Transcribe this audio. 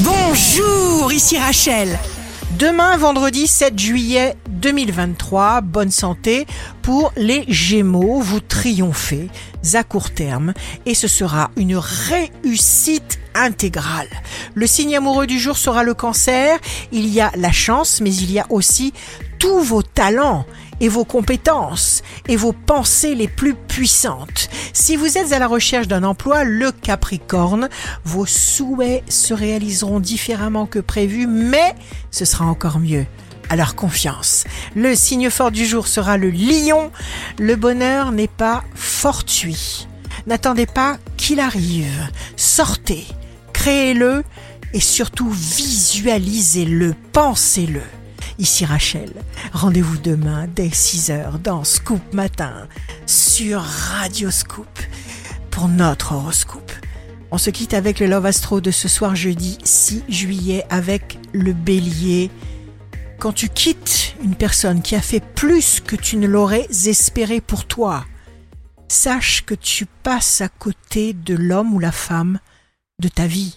Bonjour, ici Rachel. Demain, vendredi 7 juillet 2023, bonne santé pour les Gémeaux. Vous triomphez à court terme et ce sera une réussite intégrale. Le signe amoureux du jour sera le cancer. Il y a la chance, mais il y a aussi tous vos talents et vos compétences et vos pensées les plus puissantes. Si vous êtes à la recherche d'un emploi, le Capricorne, vos souhaits se réaliseront différemment que prévu, mais ce sera encore mieux. Alors confiance. Le signe fort du jour sera le lion. Le bonheur n'est pas fortuit. N'attendez pas qu'il arrive. Sortez, créez-le et surtout visualisez-le, pensez-le. Ici Rachel. Rendez-vous demain dès 6h dans Scoop Matin sur Radio Scoop pour notre horoscope. On se quitte avec le Love Astro de ce soir jeudi 6 juillet avec le bélier. Quand tu quittes une personne qui a fait plus que tu ne l'aurais espéré pour toi, sache que tu passes à côté de l'homme ou la femme de ta vie.